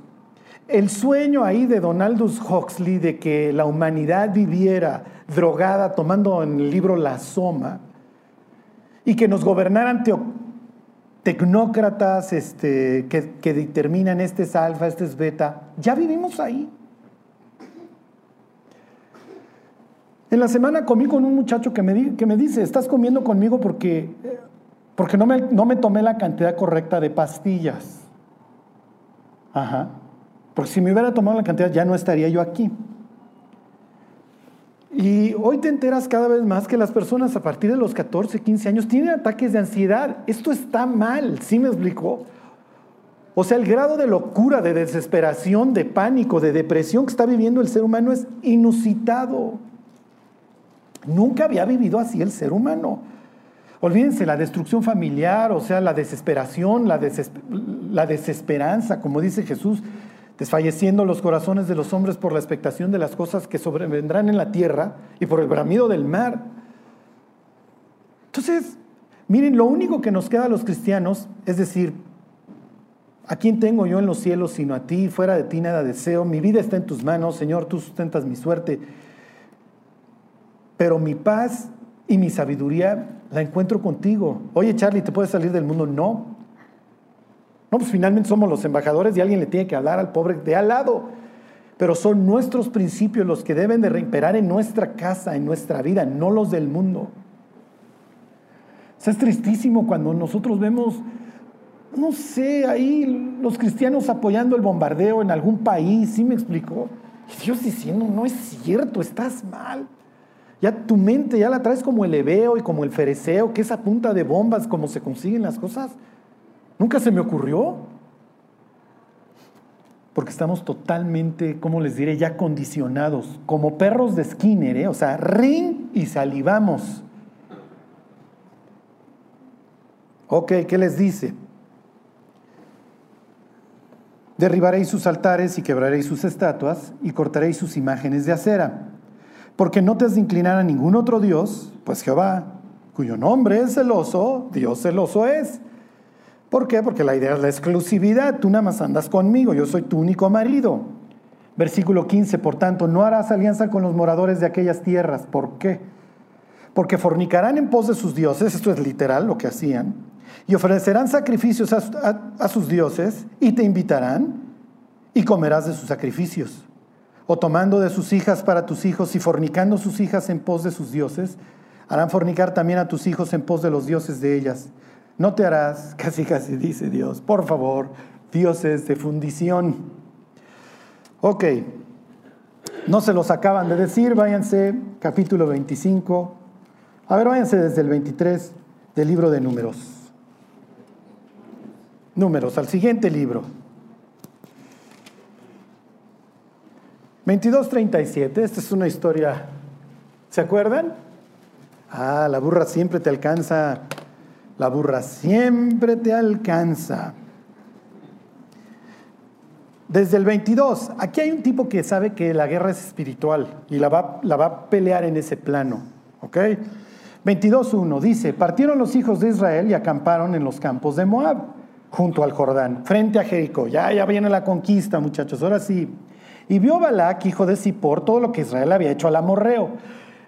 El sueño ahí de Donaldus Huxley de que la humanidad viviera drogada tomando en el libro La Soma y que nos gobernaran tecnócratas este, que, determinan este es alfa, este es beta, ya vivimos ahí. En la semana comí con un muchacho que me, que me dice, estás comiendo conmigo porque porque no me, no me tomé la cantidad correcta de pastillas. Ajá. Porque si me hubiera tomado la cantidad ya no estaría yo aquí. Y hoy te enteras cada vez más que las personas a partir de los 14, 15 años tienen ataques de ansiedad. Esto está mal, ¿sí me explicó? O sea, el grado de locura, de desesperación, de pánico, de depresión que está viviendo el ser humano es inusitado. Nunca había vivido así el ser humano. Olvídense la destrucción familiar, o sea, la desesperación, la, desesperanza, como dice Jesús, desfalleciendo los corazones de los hombres por la expectación de las cosas que sobrevendrán en la tierra y por el bramido del mar. Entonces, miren, lo único que nos queda a los cristianos es decir, ¿a quién tengo yo en los cielos sino a ti? Fuera de ti nada deseo, mi vida está en tus manos, Señor, tú sustentas mi suerte, pero mi paz y mi sabiduría la encuentro contigo. Oye, Charlie, ¿te puedes salir del mundo? No. No, pues finalmente somos los embajadores y alguien le tiene que hablar al pobre de al lado. Pero son nuestros principios los que deben de reimperar en nuestra casa, en nuestra vida, no los del mundo. es tristísimo cuando nosotros vemos, no sé, ahí los cristianos apoyando el bombardeo en algún país, ¿sí me explicó? Y Dios diciendo, no es cierto, estás mal. Ya tu mente ya la traes como el hebeo y como el fereceo, que es a punta de bombas, como se consiguen las cosas. Nunca se me ocurrió. Porque estamos totalmente, ¿cómo les diré? Ya condicionados, como perros de Skinner, ¿eh? o sea, ring y salivamos. Ok, ¿qué les dice? Derribaréis sus altares y quebraréis sus estatuas y cortaréis sus imágenes de acera porque no te has de inclinar a ningún otro Dios, pues Jehová, cuyo nombre es celoso, Dios celoso es. ¿Por qué? Porque la idea es la exclusividad, tú nada más andas conmigo, yo soy tu único marido. Versículo 15, por tanto, no harás alianza con los moradores de aquellas tierras. ¿Por qué? Porque fornicarán en pos de sus dioses, esto es literal lo que hacían, y ofrecerán sacrificios a, a sus dioses y te invitarán y comerás de sus sacrificios o tomando de sus hijas para tus hijos y fornicando sus hijas en pos de sus dioses, harán fornicar también a tus hijos en pos de los dioses de ellas. No te harás, casi casi dice Dios, por favor, dioses de fundición. Ok, no se los acaban de decir, váyanse, capítulo 25. A ver, váyanse desde el 23 del libro de números. Números, al siguiente libro. 22.37, esta es una historia, ¿se acuerdan? Ah, la burra siempre te alcanza, la burra siempre te alcanza. Desde el 22, aquí hay un tipo que sabe que la guerra es espiritual y la va, la va a pelear en ese plano. ¿Ok? 22.1 dice, partieron los hijos de Israel y acamparon en los campos de Moab, junto al Jordán, frente a Jericó. Ya, ya viene la conquista, muchachos, ahora sí. Y vio Balac, hijo de Zippor, todo lo que Israel había hecho al amorreo.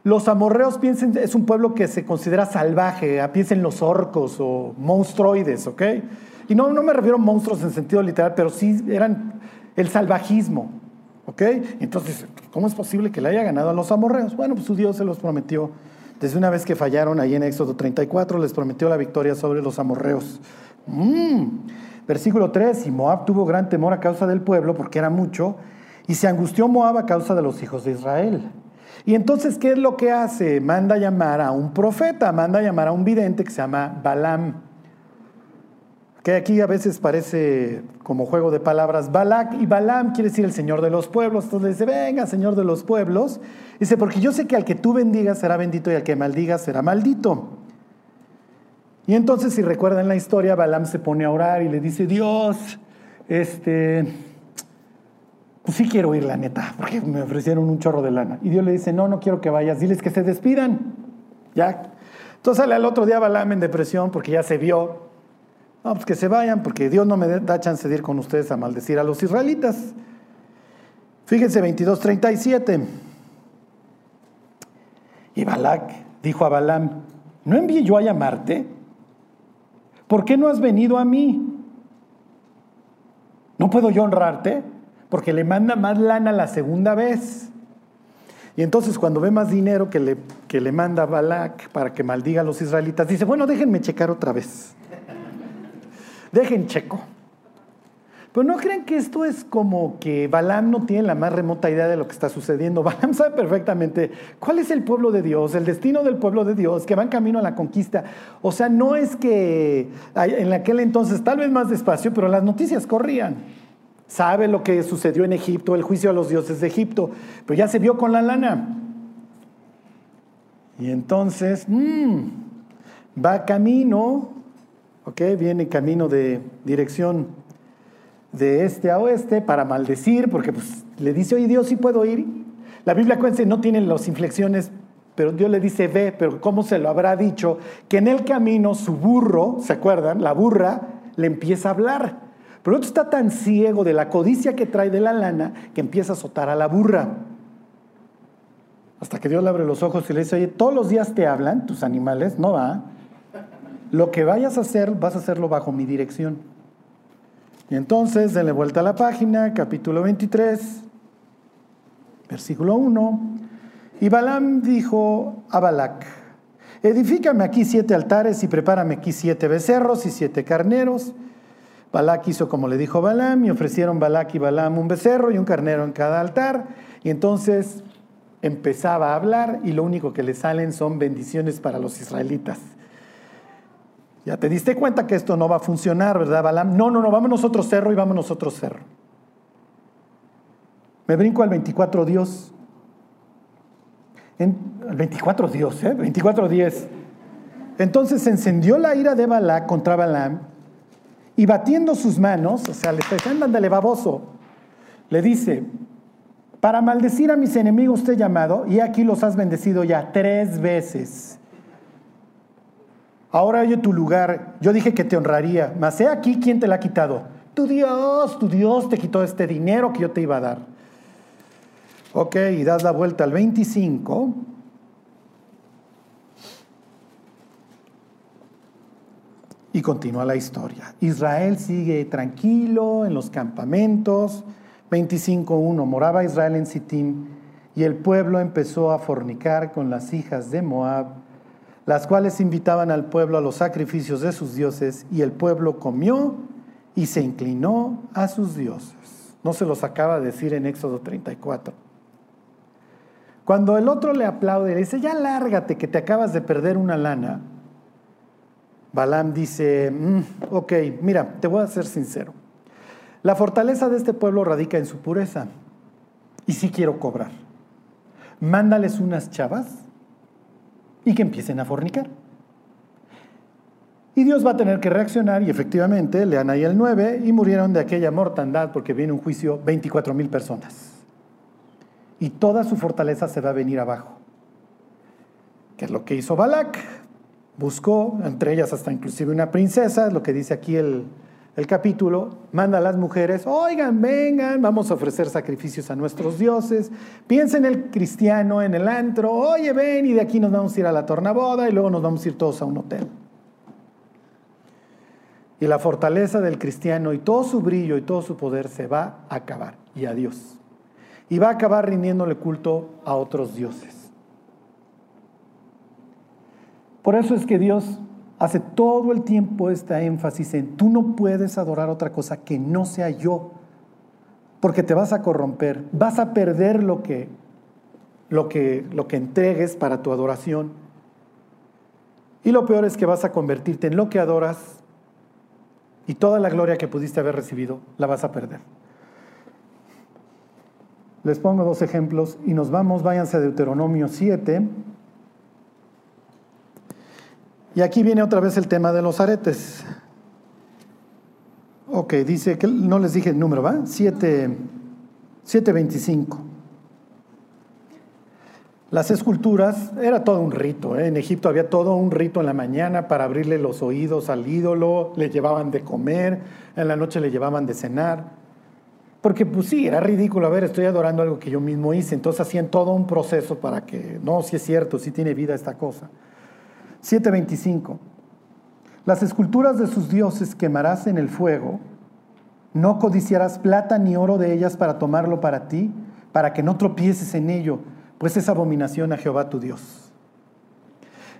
Los amorreos, piensen, es un pueblo que se considera salvaje, piensen los orcos o monstruoides, ¿ok? Y no, no me refiero a monstruos en sentido literal, pero sí eran el salvajismo. ¿Ok? Entonces, ¿cómo es posible que le haya ganado a los amorreos? Bueno, pues su Dios se los prometió. Desde una vez que fallaron ahí en Éxodo 34, les prometió la victoria sobre los amorreos. Mm. Versículo 3, y Moab tuvo gran temor a causa del pueblo, porque era mucho, y se angustió Moab a causa de los hijos de Israel. Y entonces, ¿qué es lo que hace? Manda llamar a un profeta, manda llamar a un vidente que se llama Balaam que aquí a veces parece como juego de palabras, Balak y Balam quiere decir el Señor de los pueblos. Entonces dice, venga, Señor de los pueblos. Dice, porque yo sé que al que tú bendigas será bendito y al que maldigas será maldito. Y entonces, si recuerdan la historia, Balam se pone a orar y le dice, Dios, este, pues sí quiero ir, la neta, porque me ofrecieron un chorro de lana. Y Dios le dice, no, no quiero que vayas, diles que se despidan. Ya. Entonces sale al otro día Balam en depresión porque ya se vio no, pues que se vayan, porque Dios no me da chance de ir con ustedes a maldecir a los israelitas. Fíjense 22:37. Y Balak dijo a Balaam, ¿no envié yo a llamarte? ¿Por qué no has venido a mí? ¿No puedo yo honrarte? Porque le manda más lana la segunda vez. Y entonces cuando ve más dinero que le, que le manda Balak para que maldiga a los israelitas, dice, bueno, déjenme checar otra vez. Dejen checo. Pero no crean que esto es como que Balaam no tiene la más remota idea de lo que está sucediendo. Balaam sabe perfectamente cuál es el pueblo de Dios, el destino del pueblo de Dios, que va en camino a la conquista. O sea, no es que en aquel entonces, tal vez más despacio, pero las noticias corrían. Sabe lo que sucedió en Egipto, el juicio a los dioses de Egipto, pero ya se vio con la lana. Y entonces, mmm, va camino ¿ok? Viene camino de dirección de este a oeste para maldecir, porque pues, le dice, oye Dios, sí puedo ir. La Biblia cuenta no tiene las inflexiones, pero Dios le dice, ve, pero ¿cómo se lo habrá dicho? Que en el camino su burro, ¿se acuerdan? La burra le empieza a hablar. Pero otro está tan ciego de la codicia que trae de la lana que empieza a azotar a la burra. Hasta que Dios le abre los ojos y le dice, oye, todos los días te hablan tus animales, no va. Lo que vayas a hacer, vas a hacerlo bajo mi dirección. Y entonces, denle vuelta a la página, capítulo 23, versículo 1. Y Balaam dijo a Balac, edifícame aquí siete altares y prepárame aquí siete becerros y siete carneros. Balac hizo como le dijo Balaam y ofrecieron Balac y Balaam un becerro y un carnero en cada altar. Y entonces empezaba a hablar y lo único que le salen son bendiciones para los israelitas. Ya te diste cuenta que esto no va a funcionar, ¿verdad, Balaam? No, no, no, vámonos otro cerro y vámonos otro cerro. Me brinco al 24 Dios. En, el 24 Dios, ¿eh? 24 10. Entonces se encendió la ira de Balaam contra Balaam y batiendo sus manos, o sea, le está diciendo, ándale, baboso, le dice, para maldecir a mis enemigos te he llamado y aquí los has bendecido ya tres veces. Ahora oye tu lugar, yo dije que te honraría, mas he aquí quién te la ha quitado. Tu Dios, tu Dios te quitó este dinero que yo te iba a dar. Ok, y das la vuelta al 25. Y continúa la historia. Israel sigue tranquilo en los campamentos. 25.1. Moraba Israel en Sittim y el pueblo empezó a fornicar con las hijas de Moab las cuales invitaban al pueblo a los sacrificios de sus dioses, y el pueblo comió y se inclinó a sus dioses. No se los acaba de decir en Éxodo 34. Cuando el otro le aplaude le dice, ya lárgate que te acabas de perder una lana, Balaam dice, mm, ok, mira, te voy a ser sincero. La fortaleza de este pueblo radica en su pureza. Y sí quiero cobrar. Mándales unas chavas y que empiecen a fornicar. Y Dios va a tener que reaccionar y efectivamente, lean ahí el 9, y murieron de aquella mortandad porque viene un juicio 24 mil personas. Y toda su fortaleza se va a venir abajo. ¿Qué es lo que hizo Balak? Buscó, entre ellas hasta inclusive una princesa, lo que dice aquí el, el capítulo, manda a las mujeres, oigan, vengan, vamos a ofrecer sacrificios a nuestros dioses, piensen en el cristiano en el antro, oye, ven y de aquí nos vamos a ir a la tornaboda y luego nos vamos a ir todos a un hotel. Y la fortaleza del cristiano y todo su brillo y todo su poder se va a acabar y a Dios. Y va a acabar rindiéndole culto a otros dioses. Por eso es que Dios hace todo el tiempo este énfasis en, tú no puedes adorar otra cosa que no sea yo, porque te vas a corromper, vas a perder lo que, lo que, lo que entregues para tu adoración. Y lo peor es que vas a convertirte en lo que adoras y toda la gloria que pudiste haber recibido la vas a perder. Les pongo dos ejemplos y nos vamos, váyanse a Deuteronomio 7, y aquí viene otra vez el tema de los aretes. Ok, dice que no les dije el número, ¿va? 7, 725. Las esculturas era todo un rito. ¿eh? En Egipto había todo un rito en la mañana para abrirle los oídos al ídolo, le llevaban de comer, en la noche le llevaban de cenar. Porque pues sí, era ridículo, a ver, estoy adorando algo que yo mismo hice, entonces hacían todo un proceso para que, no, si es cierto, si tiene vida esta cosa. 7.25. Las esculturas de sus dioses quemarás en el fuego, no codiciarás plata ni oro de ellas para tomarlo para ti, para que no tropieces en ello, pues es abominación a Jehová tu Dios.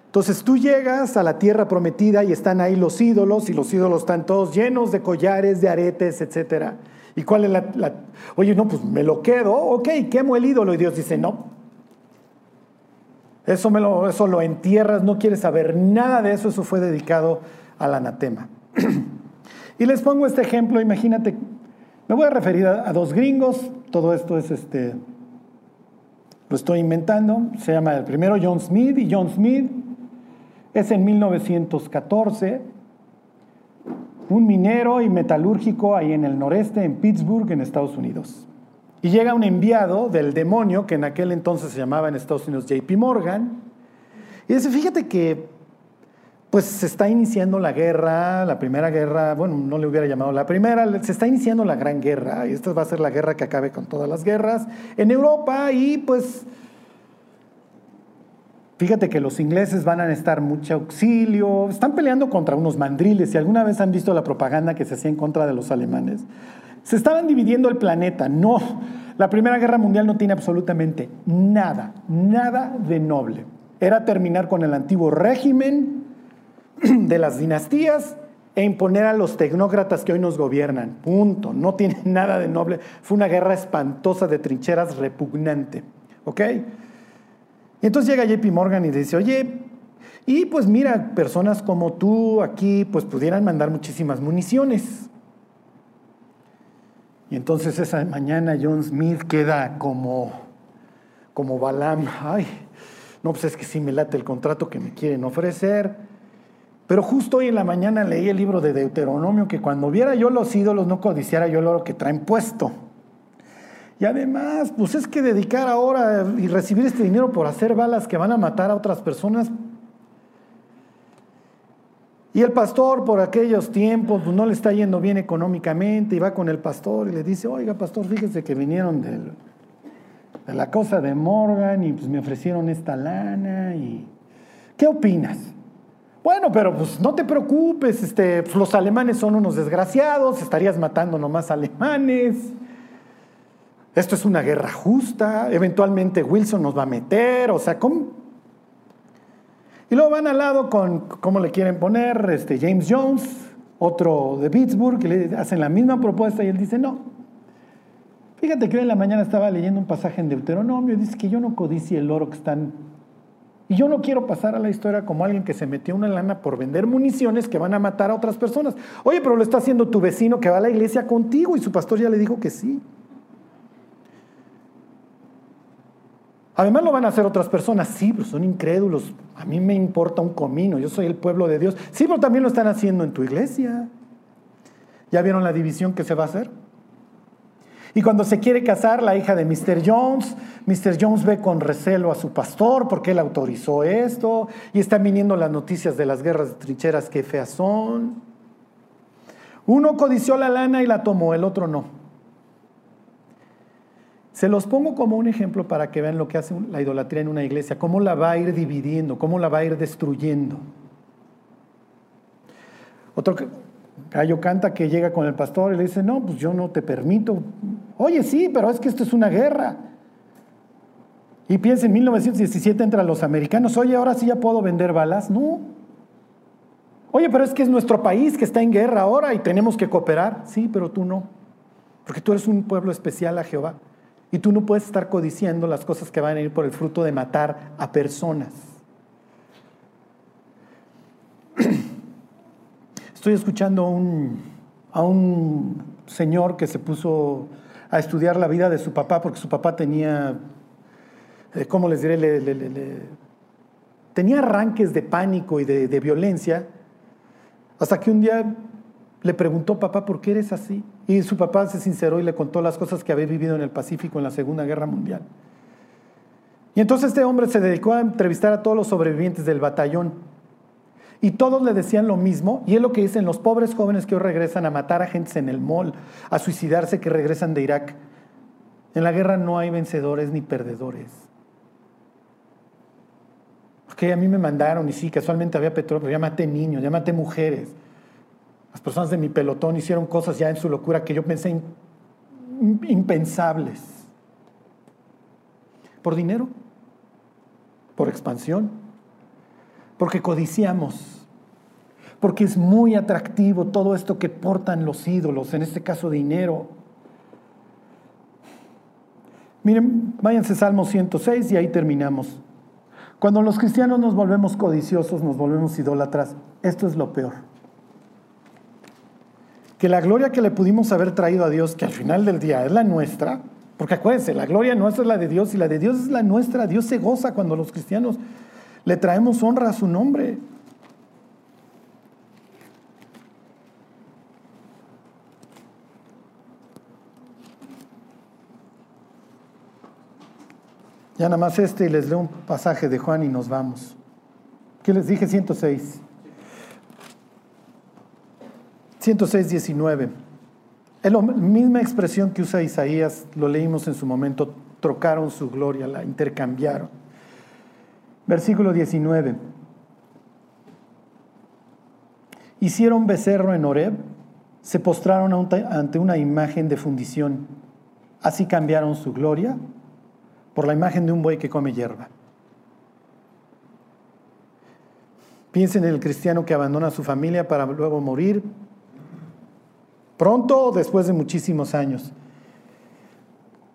Entonces tú llegas a la tierra prometida y están ahí los ídolos, y los ídolos están todos llenos de collares, de aretes, etc. ¿Y cuál es la, la... Oye, no, pues me lo quedo, ok, quemo el ídolo. Y Dios dice, no, eso, me lo, eso lo entierras, no quieres saber nada de eso, eso fue dedicado al anatema. y les pongo este ejemplo, imagínate, me voy a referir a, dos gringos, todo esto es este, lo estoy inventando, se llama el primero John Smith y John Smith es en 1914, un minero y metalúrgico ahí en el noreste, en Pittsburgh, en Estados Unidos. Y llega un enviado del demonio, que en aquel entonces se llamaba en Estados Unidos JP Morgan, y dice, fíjate que pues se está iniciando la guerra, la primera guerra, bueno, no le hubiera llamado la primera, se está iniciando la gran guerra, y esta va a ser la guerra que acabe con todas las guerras en Europa, y pues fíjate que los ingleses van a necesitar mucho auxilio, están peleando contra unos mandriles, si alguna vez han visto la propaganda que se hacía en contra de los alemanes, se estaban dividiendo el planeta. No, la Primera Guerra Mundial no tiene absolutamente nada, nada de noble. Era terminar con el antiguo régimen de las dinastías e imponer a los tecnócratas que hoy nos gobiernan. Punto. No tiene nada de noble. Fue una guerra espantosa de trincheras repugnante. ¿Ok? Y entonces llega JP Morgan y dice, oye, y pues mira, personas como tú aquí pues pudieran mandar muchísimas municiones. Y entonces esa mañana John Smith queda como, como Balaam. Ay, no, pues es que sí me late el contrato que me quieren ofrecer. Pero justo hoy en la mañana leí el libro de Deuteronomio que cuando viera yo los ídolos no codiciara yo el oro que traen puesto. Y además, pues es que dedicar ahora y recibir este dinero por hacer balas que van a matar a otras personas, y el pastor por aquellos tiempos pues, no le está yendo bien económicamente y va con el pastor y le dice, oiga pastor, fíjese que vinieron de la cosa de Morgan y pues me ofrecieron esta lana y ¿qué opinas? Bueno, pero pues no te preocupes, este, los alemanes son unos desgraciados, estarías matando nomás alemanes. Esto es una guerra justa, eventualmente Wilson nos va a meter, o sea, ¿cómo, y luego van al lado con, ¿cómo le quieren poner? Este, James Jones, otro de Pittsburgh, que le hacen la misma propuesta y él dice, no. Fíjate que hoy en la mañana estaba leyendo un pasaje en Deuteronomio y dice que yo no codicie el oro que están Y yo no quiero pasar a la historia como alguien que se metió una lana por vender municiones que van a matar a otras personas. Oye, pero lo está haciendo tu vecino que va a la iglesia contigo y su pastor ya le dijo que sí. Además lo van a hacer otras personas, sí, pero son incrédulos. A mí me importa un comino, yo soy el pueblo de Dios. Sí, pero también lo están haciendo en tu iglesia. ¿Ya vieron la división que se va a hacer? Y cuando se quiere casar la hija de Mr. Jones, Mr. Jones ve con recelo a su pastor porque él autorizó esto y están viniendo las noticias de las guerras de trincheras que feas son. Uno codició la lana y la tomó, el otro no. Se los pongo como un ejemplo para que vean lo que hace la idolatría en una iglesia, cómo la va a ir dividiendo, cómo la va a ir destruyendo. Otro gallo canta que llega con el pastor y le dice, no, pues yo no te permito. Oye, sí, pero es que esto es una guerra. Y piensa, en 1917 entran los americanos, oye, ahora sí ya puedo vender balas. No. Oye, pero es que es nuestro país que está en guerra ahora y tenemos que cooperar. Sí, pero tú no. Porque tú eres un pueblo especial a Jehová. Y tú no puedes estar codiciando las cosas que van a ir por el fruto de matar a personas. Estoy escuchando a un señor que se puso a estudiar la vida de su papá porque su papá tenía, eh, ¿cómo les diré? tenía arranques de pánico y de, de violencia hasta que un día le preguntó, papá, ¿por qué eres así? Y su papá se sinceró y le contó las cosas que había vivido en el Pacífico en la Segunda Guerra Mundial. Y entonces este hombre se dedicó a entrevistar a todos los sobrevivientes del batallón. Y todos le decían lo mismo, y es lo que dicen los pobres jóvenes que hoy regresan a matar a gente en el mall, a suicidarse que regresan de Irak. En la guerra no hay vencedores ni perdedores. Porque a mí me mandaron, y sí, casualmente había petróleo, pero ya maté niños, ya maté mujeres. Las personas de mi pelotón hicieron cosas ya en su locura que yo pensé impensables. ¿Por dinero? ¿Por expansión? Porque codiciamos. Porque es muy atractivo todo esto que portan los ídolos, en este caso dinero. Miren, váyanse Salmo 106 y ahí terminamos. Cuando los cristianos nos volvemos codiciosos, nos volvemos idólatras, esto es lo peor que la gloria que le pudimos haber traído a Dios, que al final del día es la nuestra, porque acuérdense, la gloria nuestra es la de Dios y la de Dios es la nuestra. Dios se goza cuando los cristianos le traemos honra a su nombre. Ya nada más este y les leo un pasaje de Juan y nos vamos. ¿Qué les dije? 106. 106, 19. Es la misma expresión que usa Isaías, lo leímos en su momento, trocaron su gloria, la intercambiaron. Versículo 19. Hicieron becerro en Horeb, se postraron ante una imagen de fundición. Así cambiaron su gloria por la imagen de un buey que come hierba. Piensen en el cristiano que abandona a su familia para luego morir, pronto o después de muchísimos años.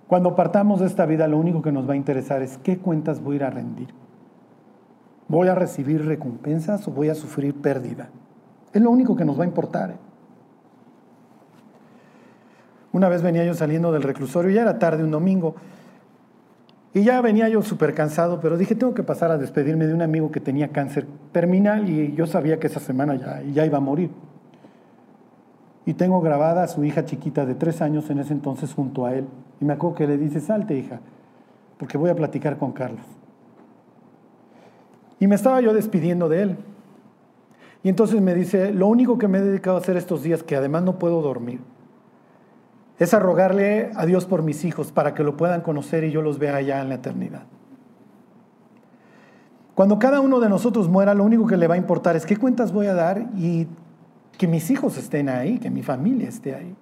Cuando partamos de esta vida, lo único que nos va a interesar es qué cuentas voy a ir a rendir. ¿Voy a recibir recompensas o voy a sufrir pérdida? Es lo único que nos va a importar. ¿eh? Una vez venía yo saliendo del reclusorio, ya era tarde un domingo, y ya venía yo súper cansado, pero dije, tengo que pasar a despedirme de un amigo que tenía cáncer terminal y yo sabía que esa semana ya, ya iba a morir. Y tengo grabada a su hija chiquita de tres años en ese entonces junto a él. Y me acuerdo que le dice, salte hija, porque voy a platicar con Carlos. Y me estaba yo despidiendo de él. Y entonces me dice, lo único que me he dedicado a hacer estos días, que además no puedo dormir, es a rogarle a Dios por mis hijos para que lo puedan conocer y yo los vea allá en la eternidad. Cuando cada uno de nosotros muera, lo único que le va a importar es qué cuentas voy a dar y que mis hijos estén ahí, que mi familia esté ahí.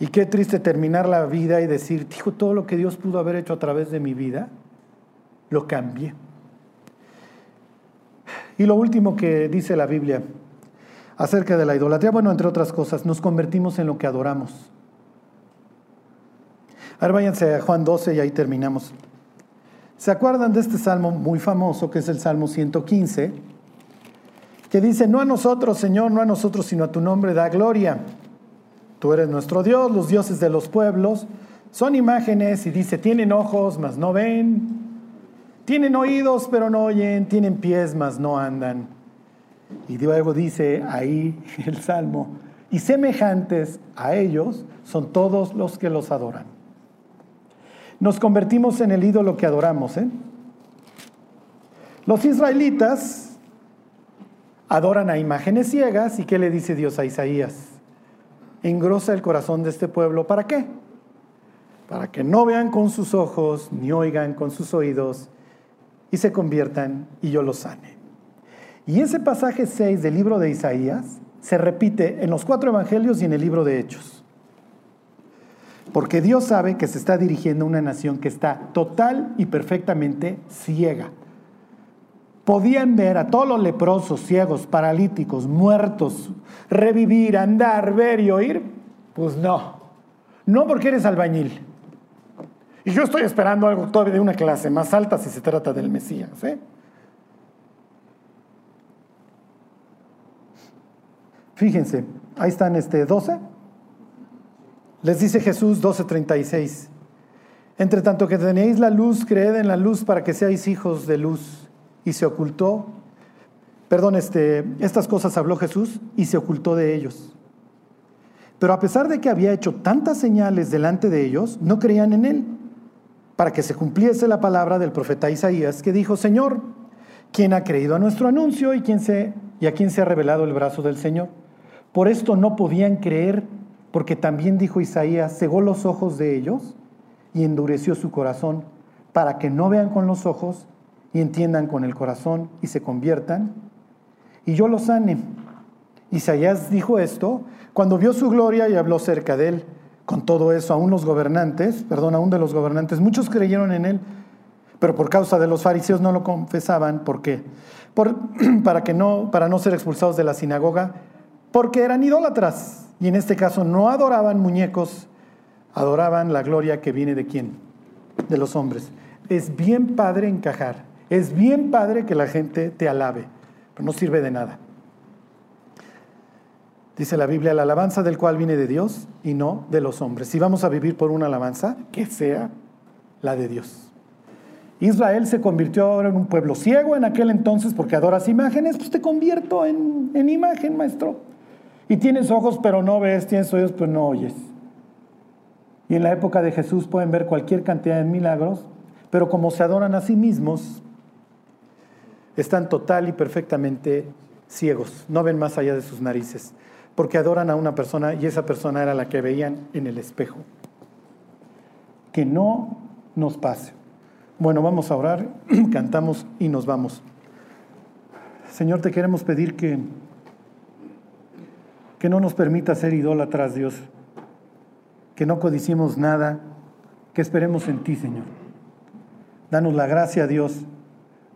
Y qué triste terminar la vida y decir, dijo, todo lo que Dios pudo haber hecho a través de mi vida, lo cambié. Y lo último que dice la Biblia acerca de la idolatría, bueno, entre otras cosas, nos convertimos en lo que adoramos. Ahora váyanse a Juan 12 y ahí terminamos. ¿Se acuerdan de este salmo muy famoso que es el Salmo 115? Que dice, no a nosotros, Señor, no a nosotros, sino a tu nombre da gloria. Tú eres nuestro Dios, los dioses de los pueblos. Son imágenes y dice, tienen ojos, mas no ven. Tienen oídos, pero no oyen. Tienen pies, mas no andan. Y luego dice ahí el Salmo, y semejantes a ellos son todos los que los adoran. Nos convertimos en el ídolo que adoramos. ¿eh? Los israelitas adoran a imágenes ciegas y ¿qué le dice Dios a Isaías? Engrosa el corazón de este pueblo. ¿Para qué? Para que no vean con sus ojos, ni oigan con sus oídos, y se conviertan y yo los sane. Y ese pasaje 6 del libro de Isaías se repite en los cuatro evangelios y en el libro de Hechos. Porque Dios sabe que se está dirigiendo a una nación que está total y perfectamente ciega. Podían ver a todos los leprosos, ciegos, paralíticos, muertos, revivir, andar, ver y oír. Pues no. No porque eres albañil. Y yo estoy esperando algo todavía de una clase más alta si se trata del Mesías. ¿eh? Fíjense, ahí están este 12. Les dice Jesús 12:36. Entre tanto que tenéis la luz, creed en la luz para que seáis hijos de luz. Y se ocultó, perdón, este, estas cosas habló Jesús y se ocultó de ellos. Pero a pesar de que había hecho tantas señales delante de ellos, no creían en él, para que se cumpliese la palabra del profeta Isaías, que dijo, Señor, ¿quién ha creído a nuestro anuncio y, quién se, y a quién se ha revelado el brazo del Señor? Por esto no podían creer, porque también dijo Isaías, cegó los ojos de ellos y endureció su corazón, para que no vean con los ojos y entiendan con el corazón y se conviertan, y yo los sane. Isaías dijo esto cuando vio su gloria y habló cerca de él. Con todo eso, aún los gobernantes, perdón, aún de los gobernantes, muchos creyeron en él, pero por causa de los fariseos no lo confesaban. ¿Por qué? para, que no, para no ser expulsados de la sinagoga, porque eran idólatras. Y en este caso no adoraban muñecos, adoraban la gloria que viene de quién? De los hombres. Es bien padre encajar, es bien padre que la gente te alabe, pero no sirve de nada. Dice la Biblia, la alabanza del cual viene de Dios y no de los hombres. Si vamos a vivir por una alabanza, que sea la de Dios. Israel se convirtió ahora en un pueblo ciego en aquel entonces porque adoras imágenes, pues te convierto en, en imagen, maestro. Y tienes ojos pero no ves, tienes oídos pero no oyes. Y en la época de Jesús pueden ver cualquier cantidad de milagros, pero como se adoran a sí mismos, están total y perfectamente ciegos, no ven más allá de sus narices porque adoran a una persona y esa persona era la que veían en el espejo. Que no nos pase. Bueno, vamos a orar, cantamos y nos vamos. Señor, te queremos pedir que, que no nos permita ser idólatras, Dios, que no codiciemos nada, que esperemos en ti, Señor. Danos la gracia, Dios.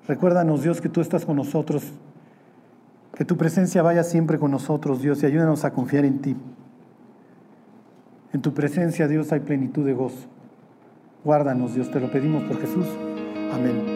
Recuérdanos, Dios, que tú estás con nosotros que tu presencia vaya siempre con nosotros, Dios, y ayúdanos a confiar en ti. En tu presencia, Dios, hay plenitud de gozo. Guárdanos, Dios, te lo pedimos por Jesús. Amén.